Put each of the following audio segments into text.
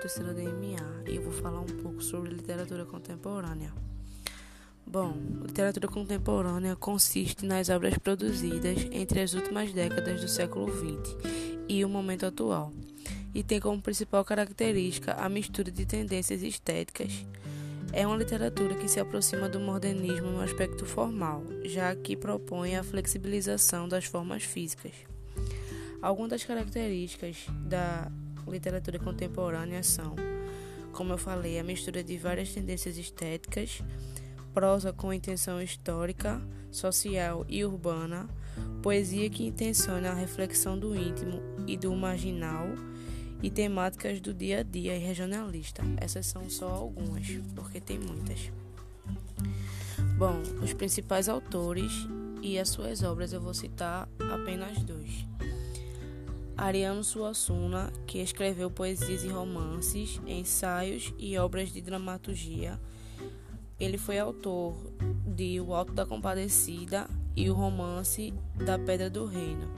terceira DMA e eu vou falar um pouco sobre literatura contemporânea. Bom, literatura contemporânea consiste nas obras produzidas entre as últimas décadas do século XX e o momento atual, e tem como principal característica a mistura de tendências estéticas. É uma literatura que se aproxima do modernismo no aspecto formal, já que propõe a flexibilização das formas físicas. Algumas das características da literatura contemporânea são, como eu falei, a mistura de várias tendências estéticas, prosa com intenção histórica, social e urbana, poesia que intenciona a reflexão do íntimo e do marginal e temáticas do dia a dia e regionalista. Essas são só algumas, porque tem muitas. Bom, os principais autores e as suas obras eu vou citar apenas dois. Ariano Suassuna, que escreveu poesias e romances, ensaios e obras de dramaturgia. Ele foi autor de O Alto da Compadecida e o romance da Pedra do Reino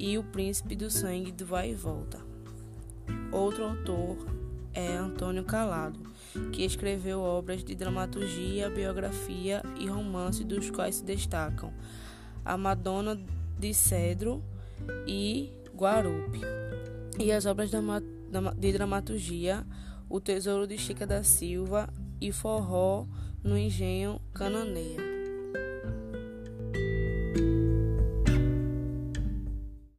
e O Príncipe do Sangue do Vai e Volta. Outro autor é Antônio Calado, que escreveu obras de dramaturgia, biografia e romance, dos quais se destacam A Madonna de Cedro e Guarupi. E as obras de dramaturgia O Tesouro de Chica da Silva e Forró no Engenho Cananeia.